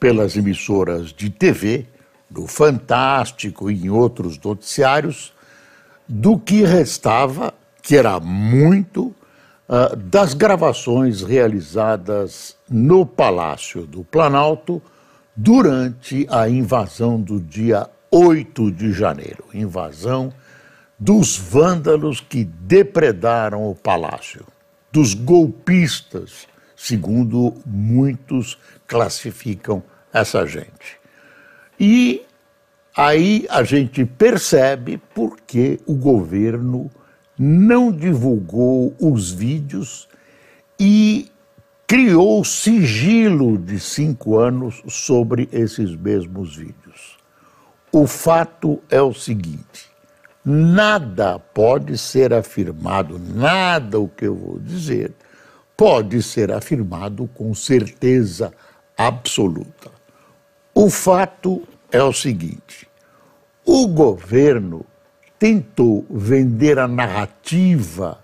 pelas emissoras de TV, do Fantástico e em outros noticiários, do que restava, que era muito, uh, das gravações realizadas no Palácio do Planalto durante a invasão do dia 8 de janeiro invasão dos vândalos que depredaram o palácio, dos golpistas, segundo muitos classificam essa gente. E aí a gente percebe por que o governo não divulgou os vídeos e criou sigilo de cinco anos sobre esses mesmos vídeos. O fato é o seguinte: nada pode ser afirmado, nada o que eu vou dizer pode ser afirmado com certeza absoluta. O fato é o seguinte: o governo tentou vender a narrativa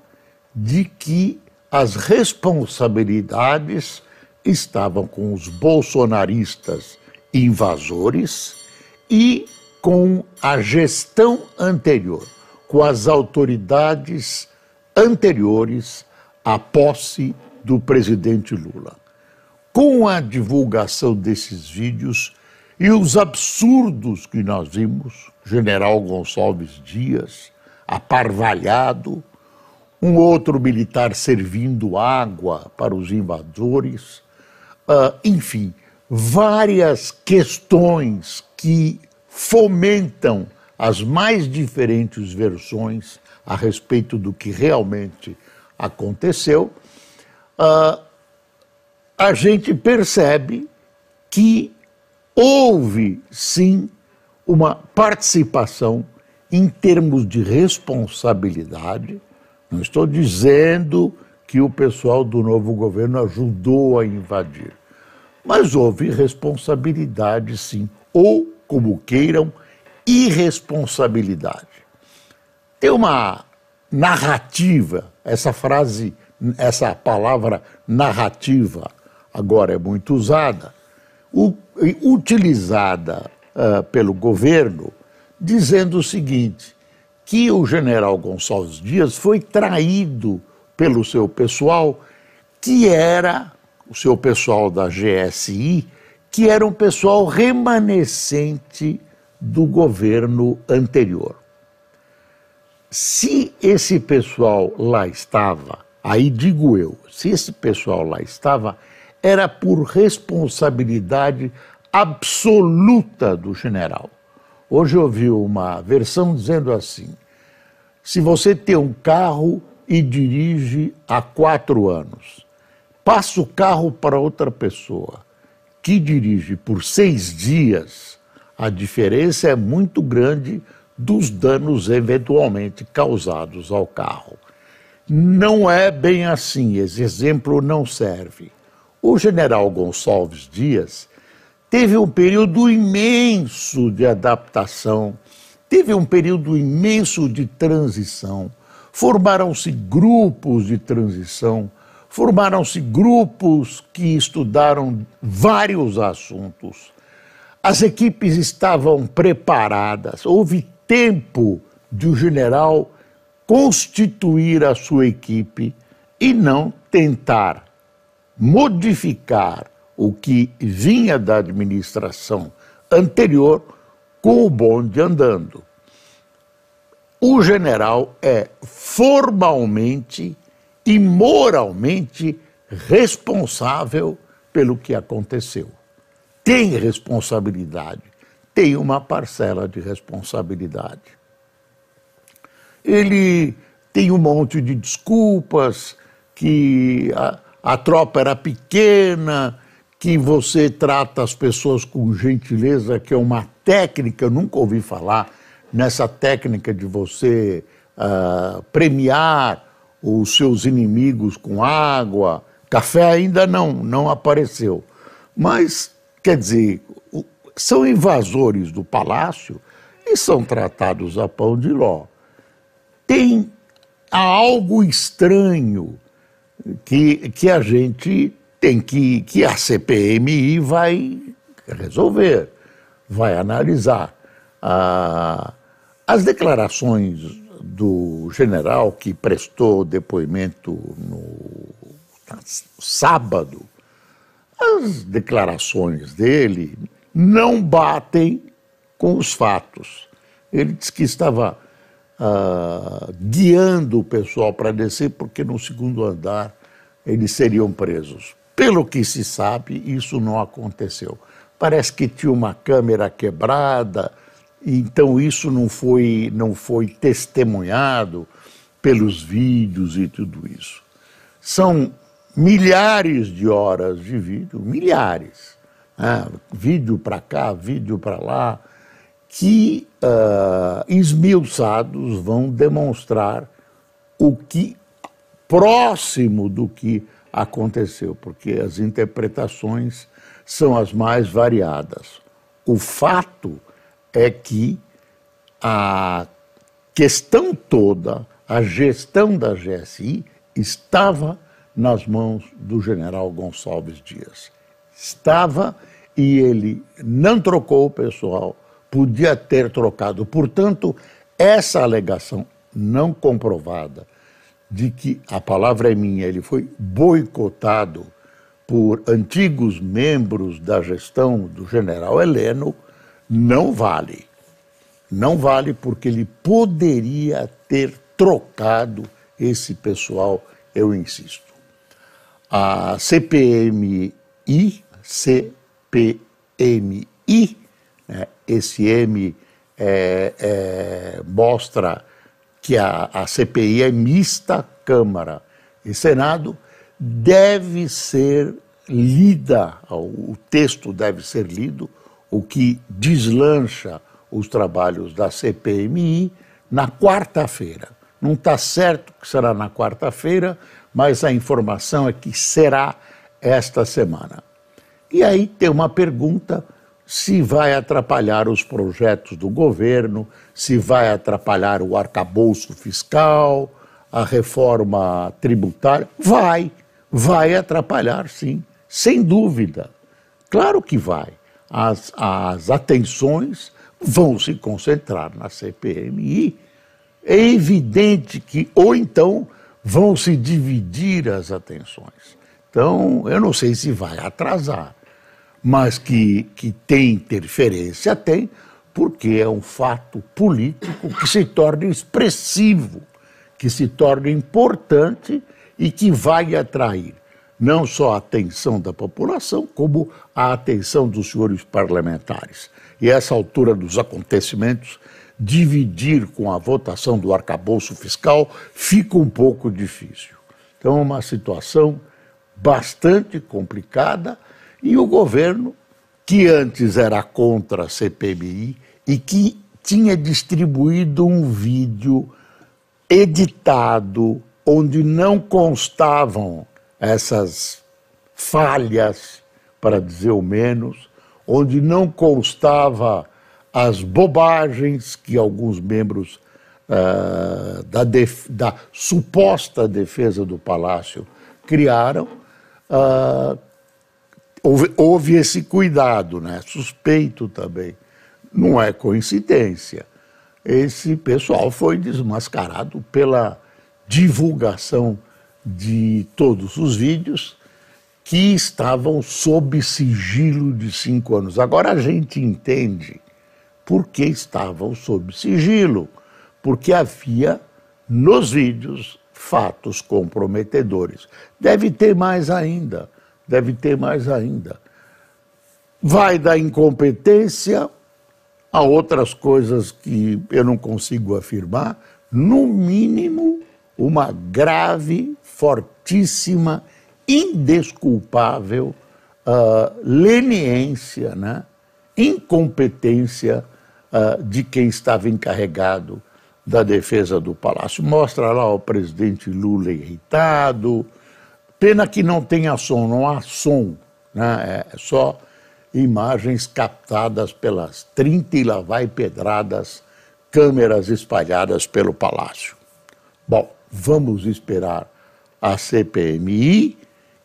de que as responsabilidades estavam com os bolsonaristas invasores e com a gestão anterior, com as autoridades anteriores à posse do presidente Lula. Com a divulgação desses vídeos e os absurdos que nós vimos, General Gonçalves Dias, aparvalhado, um outro militar servindo água para os invasores, uh, enfim, várias questões que fomentam as mais diferentes versões a respeito do que realmente aconteceu, uh, a gente percebe que houve sim uma participação em termos de responsabilidade. Não estou dizendo que o pessoal do novo governo ajudou a invadir, mas houve responsabilidade sim, ou como queiram, irresponsabilidade. Tem uma narrativa, essa frase, essa palavra narrativa agora é muito usada, utilizada uh, pelo governo, dizendo o seguinte: que o general Gonçalves Dias foi traído pelo seu pessoal, que era o seu pessoal da GSI, que era um pessoal remanescente do governo anterior. Se esse pessoal lá estava, aí digo eu, se esse pessoal lá estava, era por responsabilidade absoluta do general. Hoje eu ouvi uma versão dizendo assim: se você tem um carro e dirige há quatro anos, passa o carro para outra pessoa que dirige por seis dias, a diferença é muito grande dos danos eventualmente causados ao carro. Não é bem assim, esse exemplo não serve. O general Gonçalves Dias teve um período imenso de adaptação, teve um período imenso de transição. Formaram-se grupos de transição Formaram-se grupos que estudaram vários assuntos. As equipes estavam preparadas. Houve tempo de o general constituir a sua equipe e não tentar modificar o que vinha da administração anterior com o bonde andando. O general é formalmente e moralmente responsável pelo que aconteceu. Tem responsabilidade, tem uma parcela de responsabilidade. Ele tem um monte de desculpas, que a, a tropa era pequena, que você trata as pessoas com gentileza, que é uma técnica, eu nunca ouvi falar nessa técnica de você uh, premiar os seus inimigos com água. Café ainda não, não apareceu. Mas, quer dizer, são invasores do palácio e são tratados a pão de ló. Tem algo estranho que, que a gente tem que, que a CPMI vai resolver, vai analisar. Ah, as declarações do general que prestou depoimento no sábado, as declarações dele não batem com os fatos. Ele disse que estava ah, guiando o pessoal para descer, porque no segundo andar eles seriam presos. Pelo que se sabe, isso não aconteceu. Parece que tinha uma câmera quebrada, então isso não foi, não foi testemunhado pelos vídeos e tudo isso. São milhares de horas de vídeo, milhares, né? vídeo para cá, vídeo para lá, que uh, esmiuçados vão demonstrar o que próximo do que aconteceu, porque as interpretações são as mais variadas. O fato é que a questão toda, a gestão da GSI, estava nas mãos do general Gonçalves Dias. Estava e ele não trocou o pessoal, podia ter trocado. Portanto, essa alegação não comprovada de que a palavra é minha, ele foi boicotado por antigos membros da gestão do general Heleno, não vale. Não vale porque ele poderia ter trocado esse pessoal, eu insisto. A CPMI, CPMI, esse M é, é, mostra que a, a CPI é mista Câmara e Senado, deve ser lida, o texto deve ser lido o que deslancha os trabalhos da CPMI na quarta-feira. Não está certo que será na quarta-feira, mas a informação é que será esta semana. E aí tem uma pergunta se vai atrapalhar os projetos do governo, se vai atrapalhar o arcabouço fiscal, a reforma tributária. Vai, vai atrapalhar sim, sem dúvida. Claro que vai as, as atenções vão se concentrar na CPMI. É evidente que, ou então, vão se dividir as atenções. Então, eu não sei se vai atrasar, mas que, que tem interferência, tem, porque é um fato político que se torna expressivo, que se torna importante e que vai atrair não só a atenção da população, como a atenção dos senhores parlamentares. E essa altura dos acontecimentos, dividir com a votação do arcabouço fiscal fica um pouco difícil. Então, é uma situação bastante complicada e o governo, que antes era contra a CPMI e que tinha distribuído um vídeo editado onde não constavam essas falhas, para dizer o menos, onde não constava as bobagens que alguns membros uh, da, da, suposta defesa do palácio criaram, uh, houve, houve, esse cuidado, né? suspeito também. Não é coincidência. Esse pessoal foi desmascarado pela divulgação de todos os vídeos que estavam sob sigilo de cinco anos. Agora a gente entende por que estavam sob sigilo, porque havia nos vídeos fatos comprometedores. Deve ter mais ainda, deve ter mais ainda. Vai da incompetência a outras coisas que eu não consigo afirmar, no mínimo uma grave fortíssima, indesculpável uh, leniência, né? incompetência uh, de quem estava encarregado da defesa do palácio. Mostra lá o presidente Lula irritado. Pena que não tenha som, não há som, né? é só imagens captadas pelas 30 e lá vai pedradas câmeras espalhadas pelo palácio. Bom, vamos esperar a CPMI,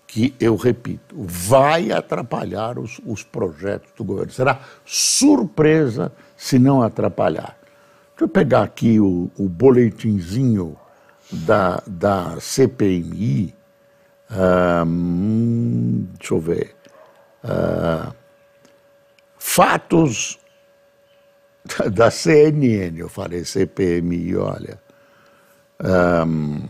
que, eu repito, vai atrapalhar os, os projetos do governo. Será surpresa se não atrapalhar. Deixa eu pegar aqui o, o boletinzinho da, da CPMI. Deixa eu ver. Uh, fatos da CNN, eu falei CPMI, olha. Um,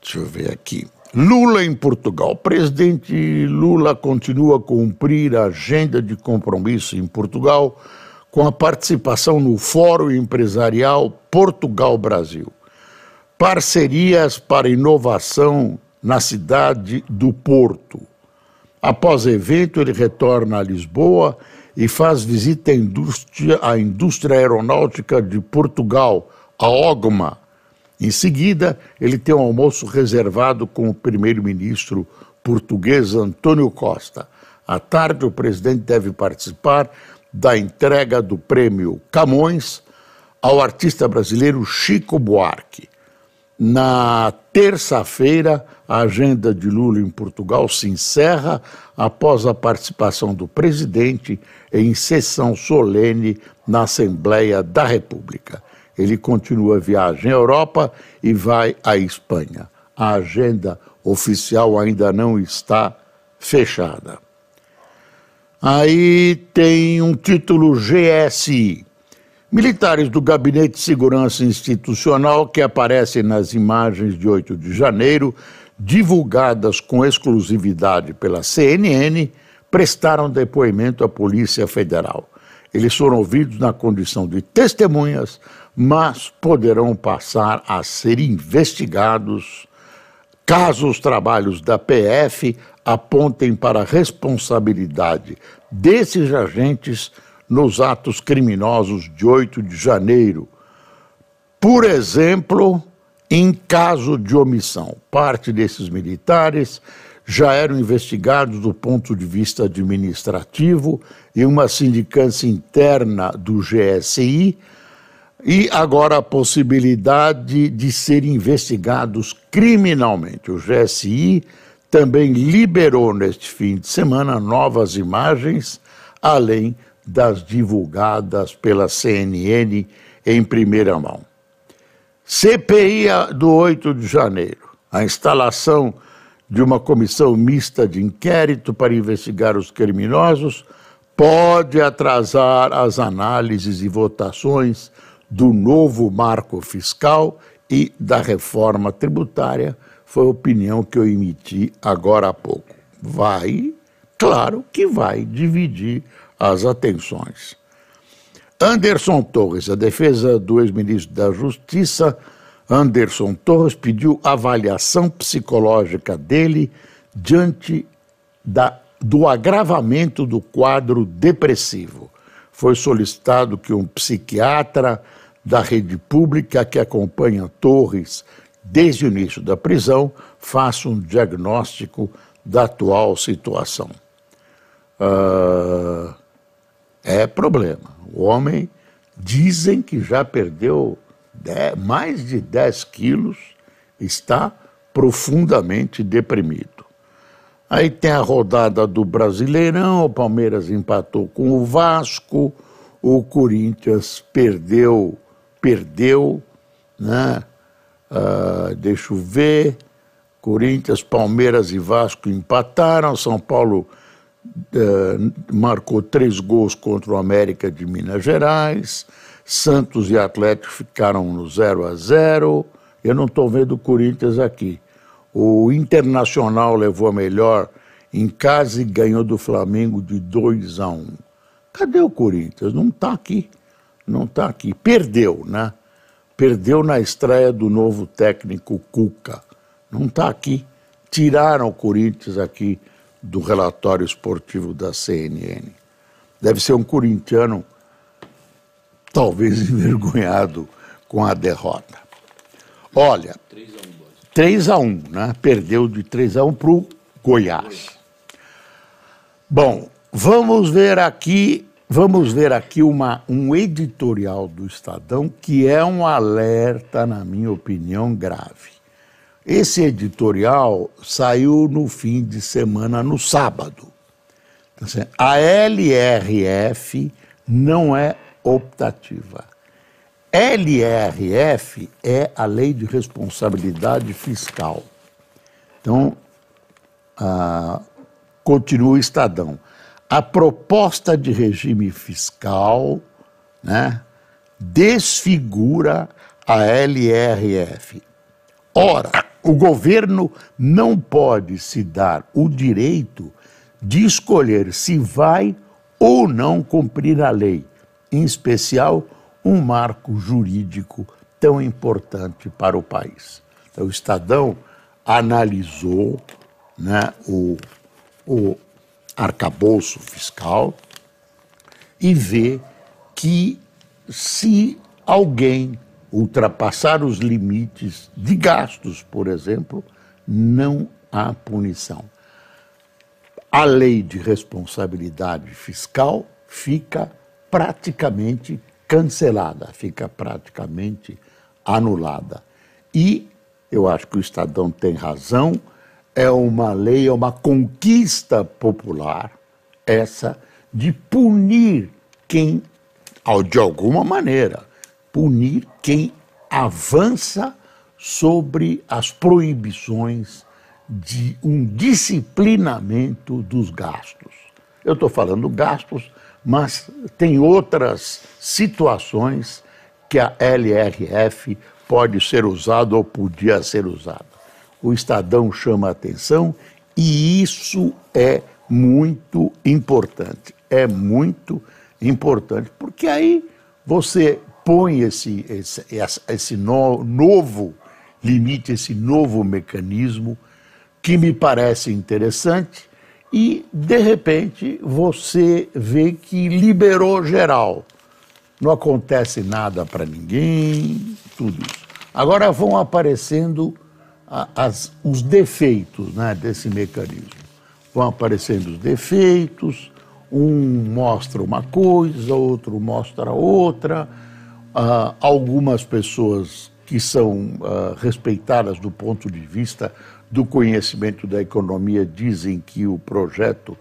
deixa eu ver aqui. Lula em Portugal. O presidente Lula continua a cumprir a agenda de compromisso em Portugal com a participação no Fórum Empresarial Portugal-Brasil. Parcerias para inovação na cidade do Porto. Após evento, ele retorna a Lisboa e faz visita à indústria, à indústria aeronáutica de Portugal, a OGMA. Em seguida, ele tem um almoço reservado com o primeiro-ministro português Antônio Costa. À tarde, o presidente deve participar da entrega do prêmio Camões ao artista brasileiro Chico Buarque. Na terça-feira, a agenda de Lula em Portugal se encerra após a participação do presidente em sessão solene na Assembleia da República. Ele continua a viagem à Europa e vai à Espanha. A agenda oficial ainda não está fechada. Aí tem um título GSI. Militares do Gabinete de Segurança Institucional que aparecem nas imagens de 8 de janeiro, divulgadas com exclusividade pela CNN, prestaram depoimento à Polícia Federal. Eles foram ouvidos na condição de testemunhas, mas poderão passar a ser investigados caso os trabalhos da PF apontem para a responsabilidade desses agentes nos atos criminosos de 8 de janeiro. Por exemplo, em caso de omissão, parte desses militares já eram investigados do ponto de vista administrativo em uma sindicância interna do GSI e agora a possibilidade de serem investigados criminalmente. O GSI também liberou neste fim de semana novas imagens, além das divulgadas pela CNN em primeira mão. CPI do 8 de janeiro. A instalação de uma comissão mista de inquérito para investigar os criminosos pode atrasar as análises e votações do novo marco fiscal e da reforma tributária. Foi a opinião que eu emiti agora há pouco. Vai, claro que vai dividir as atenções. Anderson Torres, a defesa do ex-ministro da Justiça, Anderson Torres, pediu avaliação psicológica dele diante da, do agravamento do quadro depressivo. Foi solicitado que um psiquiatra da rede pública que acompanha Torres desde o início da prisão faça um diagnóstico da atual situação. Uh, é problema. O homem dizem que já perdeu mais de 10 quilos, está profundamente deprimido. Aí tem a rodada do Brasileirão, o Palmeiras empatou com o Vasco, o Corinthians perdeu, perdeu, né? Uh, deixa eu ver. Corinthians, Palmeiras e Vasco empataram. São Paulo uh, marcou três gols contra o América de Minas Gerais. Santos e Atlético ficaram no 0 a 0. Eu não estou vendo o Corinthians aqui. O Internacional levou a melhor em casa e ganhou do Flamengo de 2 a 1. Cadê o Corinthians? Não está aqui. Não está aqui. Perdeu, né? Perdeu na estreia do novo técnico Cuca. Não está aqui. Tiraram o Corinthians aqui do relatório esportivo da CNN. Deve ser um corintiano, talvez envergonhado com a derrota. Olha, 3 a 1 né? Perdeu de 3 a 1 para o Goiás. Bom, vamos ver aqui, vamos ver aqui uma, um editorial do Estadão que é um alerta, na minha opinião, grave. Esse editorial saiu no fim de semana, no sábado. Então, assim, a LRF não é optativa. LRF é a Lei de Responsabilidade Fiscal. Então, ah, continua o Estadão. A proposta de regime fiscal né, desfigura a LRF. Ora, o governo não pode se dar o direito de escolher se vai ou não cumprir a lei, em especial um marco jurídico tão importante para o país. Então, o Estadão analisou né, o, o arcabouço fiscal e vê que se alguém ultrapassar os limites de gastos, por exemplo, não há punição. A lei de responsabilidade fiscal fica praticamente cancelada, fica praticamente anulada. E eu acho que o Estadão tem razão, é uma lei, é uma conquista popular, essa, de punir quem, de alguma maneira, punir quem avança sobre as proibições de um disciplinamento dos gastos. Eu estou falando gastos mas tem outras situações que a LRF pode ser usada ou podia ser usada. O Estadão chama a atenção e isso é muito importante. É muito importante, porque aí você põe esse, esse, esse no, novo limite, esse novo mecanismo, que me parece interessante e, de repente, você vê que liberou geral. Não acontece nada para ninguém, tudo isso. Agora vão aparecendo as, os defeitos né, desse mecanismo. Vão aparecendo os defeitos, um mostra uma coisa, outro mostra outra. Algumas pessoas que são uh, respeitadas do ponto de vista do conhecimento da economia dizem que o projeto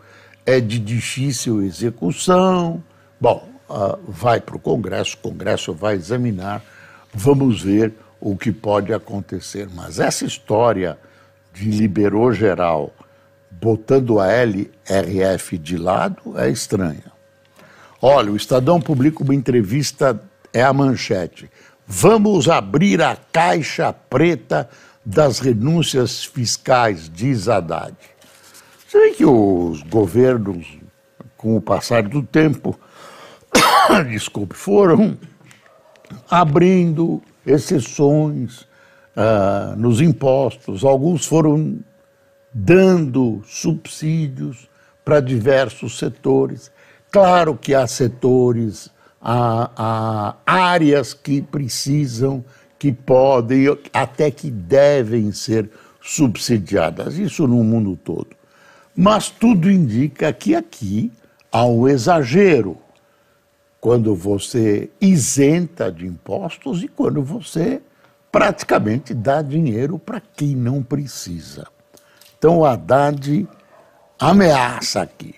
é de difícil execução. Bom, uh, vai para o Congresso, o Congresso vai examinar, vamos ver o que pode acontecer. Mas essa história de liberou geral, botando a LRF de lado, é estranha. Olha, o Estadão publica uma entrevista, é a manchete. Vamos abrir a caixa preta das renúncias fiscais, diz Haddad. Você vê que os governos, com o passar do tempo, desculpe, foram abrindo exceções uh, nos impostos, alguns foram dando subsídios para diversos setores. Claro que há setores, há, há áreas que precisam que podem, até que devem ser subsidiadas, isso no mundo todo. Mas tudo indica que aqui há um exagero quando você isenta de impostos e quando você praticamente dá dinheiro para quem não precisa. Então o Haddad ameaça aqui.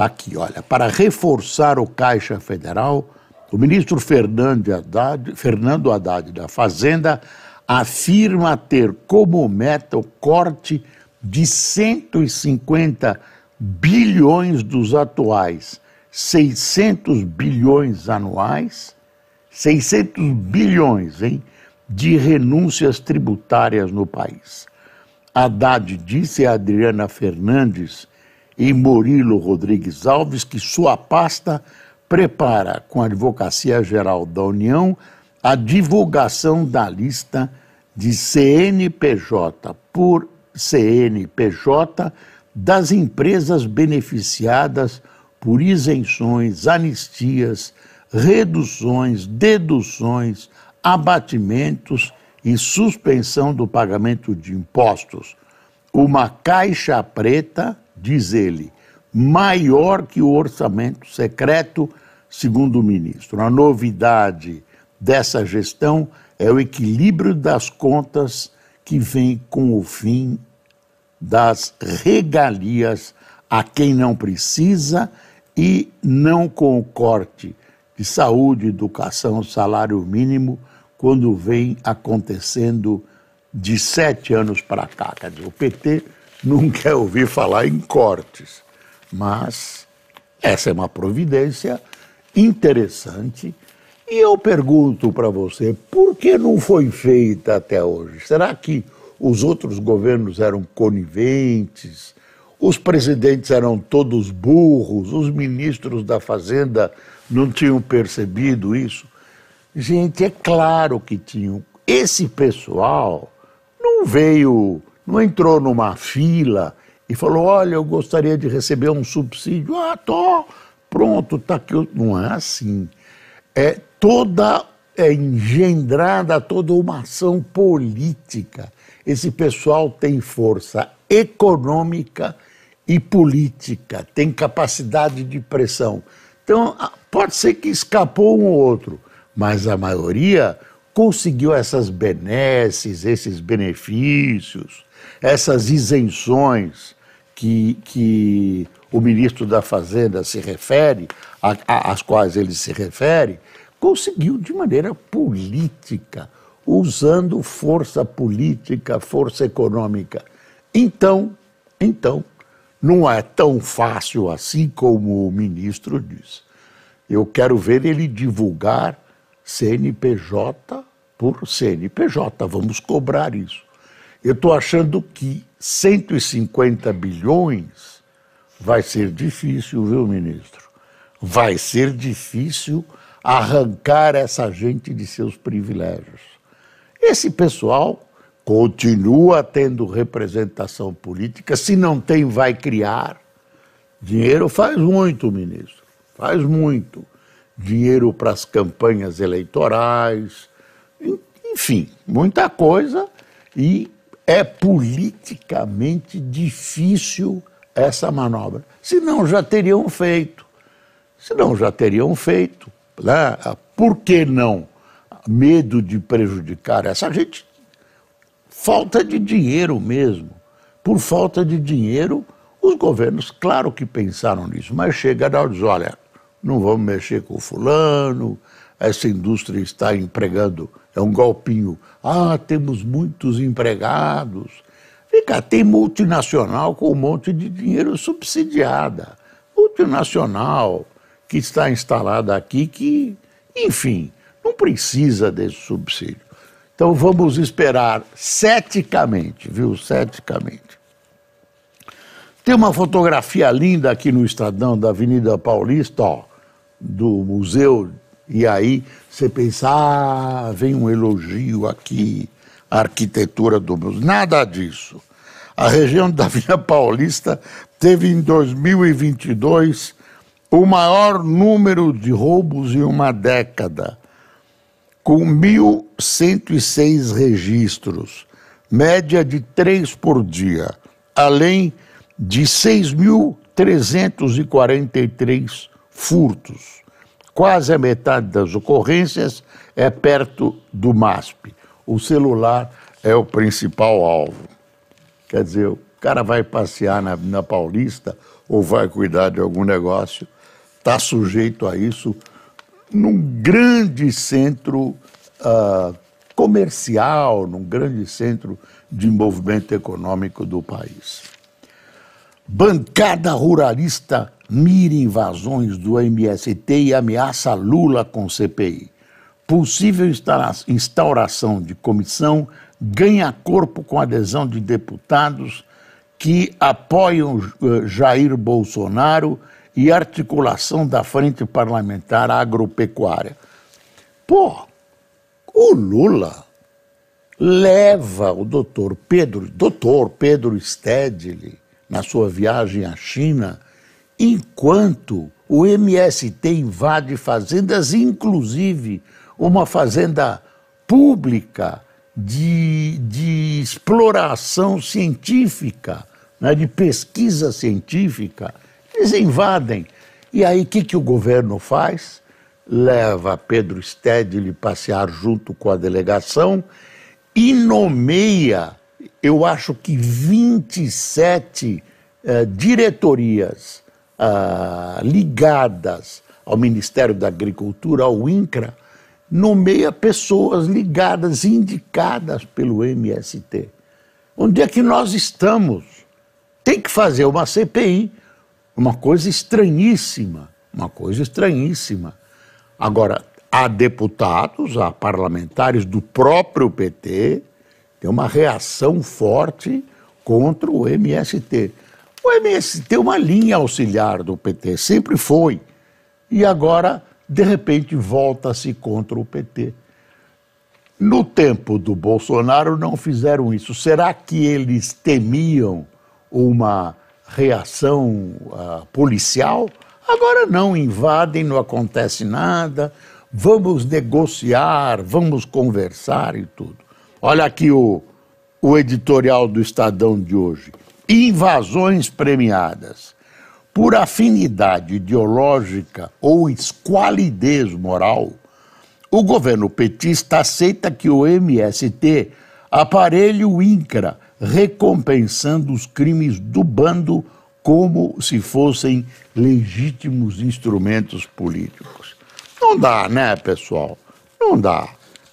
Está aqui, olha, para reforçar o Caixa Federal o ministro Fernando Haddad, Fernando Haddad da Fazenda afirma ter como meta o corte de 150 bilhões dos atuais 600 bilhões anuais, 600 bilhões hein, de renúncias tributárias no país. Haddad disse a Adriana Fernandes e Murilo Rodrigues Alves que sua pasta prepara com a Advocacia Geral da União a divulgação da lista de CNPJ por CNPJ das empresas beneficiadas por isenções, anistias, reduções, deduções, abatimentos e suspensão do pagamento de impostos. Uma caixa preta, diz ele, maior que o orçamento secreto, segundo o ministro. A novidade dessa gestão é o equilíbrio das contas que vem com o fim das regalias a quem não precisa e não com o corte de saúde, educação, salário mínimo, quando vem acontecendo de sete anos para cá. Quer dizer, o PT quer ouvir falar em cortes, mas essa é uma providência interessante. E eu pergunto para você, por que não foi feita até hoje? Será que os outros governos eram coniventes? Os presidentes eram todos burros? Os ministros da Fazenda não tinham percebido isso? Gente, é claro que tinham. Esse pessoal não veio, não entrou numa fila e falou: olha, eu gostaria de receber um subsídio. Ah, tô, pronto, tá aqui. Não é assim. É toda é engendrada toda uma ação política. Esse pessoal tem força econômica e política, tem capacidade de pressão. Então, pode ser que escapou um ou outro, mas a maioria conseguiu essas benesses, esses benefícios, essas isenções que, que o ministro da Fazenda se refere, às quais ele se refere, conseguiu de maneira política, usando força política, força econômica. Então, então, não é tão fácil assim como o ministro diz. Eu quero ver ele divulgar CNPJ por CNPJ. Vamos cobrar isso. Eu estou achando que 150 bilhões vai ser difícil, viu, ministro? Vai ser difícil arrancar essa gente de seus privilégios. Esse pessoal continua tendo representação política, se não tem, vai criar. Dinheiro faz muito, ministro, faz muito. Dinheiro para as campanhas eleitorais, enfim, muita coisa e é politicamente difícil essa manobra. Senão já teriam feito. Senão já teriam feito. Né? Por que não? Medo de prejudicar essa gente falta de dinheiro mesmo. Por falta de dinheiro, os governos, claro que pensaram nisso, mas chega hora diz, olha, não vamos mexer com o fulano, essa indústria está empregando, é um golpinho. Ah, temos muitos empregados. Cá, tem multinacional com um monte de dinheiro subsidiada. Multinacional que está instalada aqui, que, enfim, não precisa desse subsídio. Então vamos esperar ceticamente, viu? Ceticamente. Tem uma fotografia linda aqui no Estadão da Avenida Paulista, ó, do museu, e aí você pensa, ah, vem um elogio aqui, a arquitetura do. Nada disso. A região da Avenida Paulista teve em 2022 o maior número de roubos em uma década com 1.106 registros, média de três por dia, além de 6.343 furtos. Quase a metade das ocorrências é perto do MASP. O celular é o principal alvo. Quer dizer, o cara vai passear na, na Paulista ou vai cuidar de algum negócio, está sujeito a isso num grande centro uh, comercial, num grande centro de movimento econômico do país. Bancada ruralista mira invasões do MST e ameaça Lula com CPI. Possível instauração de comissão ganha corpo com adesão de deputados que apoiam eh, Jair Bolsonaro e articulação da Frente Parlamentar Agropecuária. Pô, o Lula leva o doutor Pedro, doutor Pedro Stedley, na sua viagem à China, enquanto o MST invade fazendas, inclusive uma fazenda pública de, de exploração científica, né, de pesquisa científica, eles invadem. E aí o que, que o governo faz? Leva Pedro Stedley passear junto com a delegação e nomeia, eu acho que 27 eh, diretorias ah, ligadas ao Ministério da Agricultura, ao INCRA, nomeia pessoas ligadas, indicadas pelo MST. Onde é que nós estamos? Tem que fazer uma CPI, uma coisa estranhíssima, uma coisa estranhíssima. Agora, há deputados, há parlamentares do próprio PT, tem uma reação forte contra o MST. O MST é uma linha auxiliar do PT, sempre foi. E agora, de repente, volta-se contra o PT. No tempo do Bolsonaro não fizeram isso. Será que eles temiam uma reação uh, policial? Agora não, invadem, não acontece nada, vamos negociar, vamos conversar e tudo. Olha aqui o, o editorial do Estadão de hoje. Invasões premiadas. Por afinidade ideológica ou esqualidez moral, o governo petista aceita que o MST aparelhe o INCRA, recompensando os crimes do bando como se fossem legítimos instrumentos políticos. Não dá, né, pessoal? Não dá.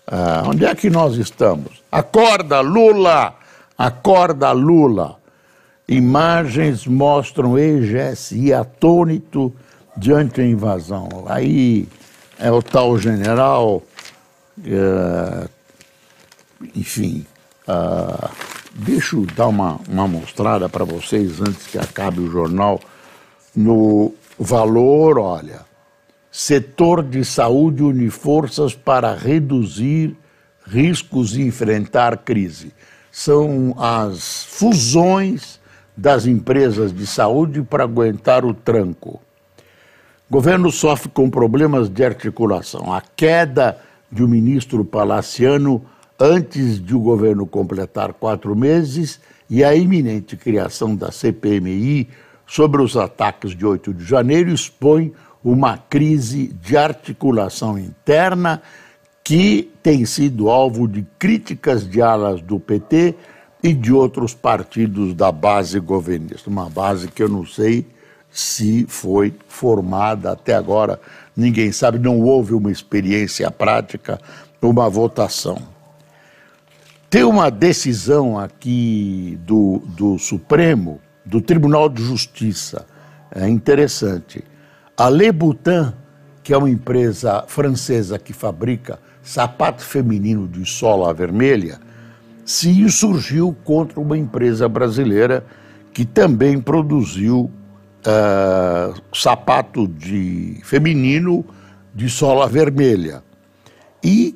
Ah, onde é que nós estamos? Acorda, Lula! Acorda, Lula! Imagens mostram EGSI atônito diante da invasão. Aí é o tal general, é, enfim, uh, deixa eu dar uma, uma mostrada para vocês antes que acabe o jornal. No valor, olha, setor de saúde une forças para reduzir riscos e enfrentar crise. São as fusões das empresas de saúde para aguentar o tranco. O governo sofre com problemas de articulação. A queda de um ministro palaciano antes de o governo completar quatro meses e a iminente criação da CPMI sobre os ataques de 8 de janeiro expõe uma crise de articulação interna que tem sido alvo de críticas de alas do PT e de outros partidos da base governista. Uma base que eu não sei se foi formada até agora, ninguém sabe, não houve uma experiência prática, uma votação. Tem uma decisão aqui do, do Supremo, do Tribunal de Justiça, é interessante. A Leboutin, que é uma empresa francesa que fabrica sapato feminino de sola vermelha, se insurgiu contra uma empresa brasileira que também produziu uh, sapato de feminino de sola vermelha. E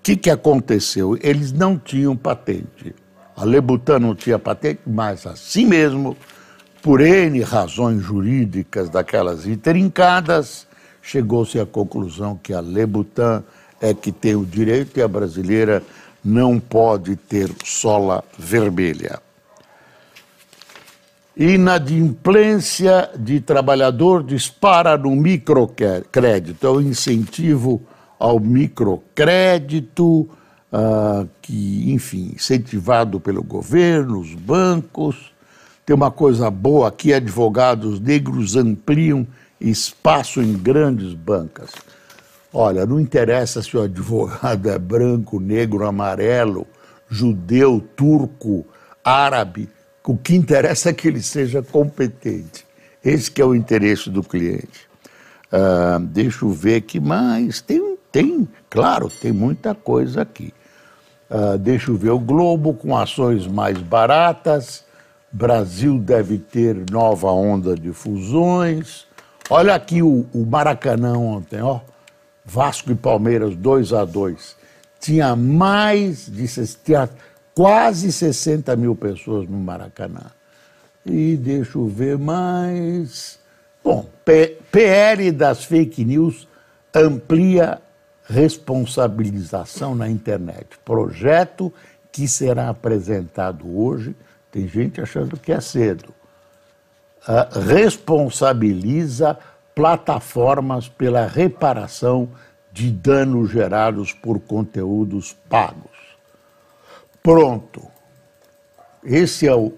o que, que aconteceu? Eles não tinham patente. A Lebutan não tinha patente, mas assim mesmo, por N razões jurídicas daquelas intrincadas, chegou-se à conclusão que a Lebutan é que tem o direito e a brasileira não pode ter sola vermelha. Inadimplência de trabalhador dispara no microcrédito, é o incentivo ao microcrédito, uh, que, enfim, incentivado pelo governo, os bancos. Tem uma coisa boa aqui: advogados negros ampliam espaço em grandes bancas. Olha, não interessa se o advogado é branco, negro, amarelo, judeu, turco, árabe. O que interessa é que ele seja competente. Esse que é o interesse do cliente. Uh, deixa eu ver que mais. Tem, tem, claro, tem muita coisa aqui. Uh, deixa eu ver o Globo com ações mais baratas. Brasil deve ter nova onda de fusões. Olha aqui o, o Maracanã ontem, ó. Vasco e Palmeiras 2 a 2 Tinha mais de tinha quase 60 mil pessoas no Maracanã. E deixa eu ver mais. Bom, P PL das fake news amplia responsabilização na internet. Projeto que será apresentado hoje, tem gente achando que é cedo. Uh, responsabiliza plataformas pela reparação de danos gerados por conteúdos pagos. Pronto. Esse é o,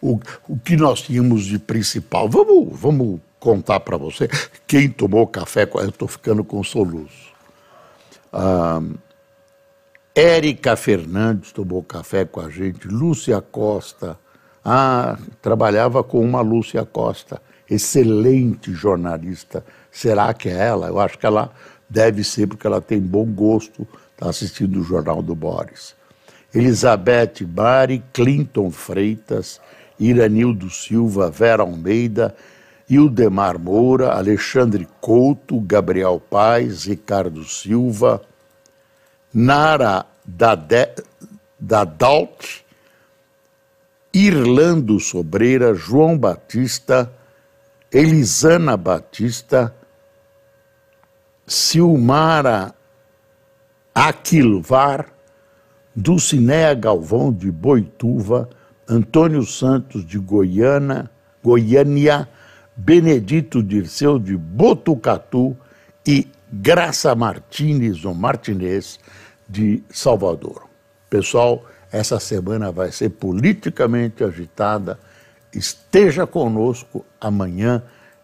o, o que nós tínhamos de principal. Vamos, vamos contar para você quem tomou café. Eu estou ficando com soluço. Ah, Érica Fernandes tomou café com a gente, Lúcia Costa. Ah, trabalhava com uma Lúcia Costa, excelente jornalista. Será que é ela? Eu acho que ela deve ser, porque ela tem bom gosto, está assistindo o Jornal do Boris. Elizabeth Bari, Clinton Freitas, Iranildo Silva, Vera Almeida, Ildemar Moura, Alexandre Couto, Gabriel Paes, Ricardo Silva, Nara Dadalt, Irlando Sobreira, João Batista, Elisana Batista, Silmara Aquilvar, Dulcinea Galvão de Boituva, Antônio Santos de Goiânia, Goiânia, Benedito Dirceu de Botucatu e Graça Martins ou Martinez de Salvador. Pessoal, essa semana vai ser politicamente agitada. Esteja conosco amanhã,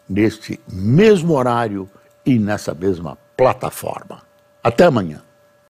neste mesmo horário e nessa mesma plataforma. Até amanhã.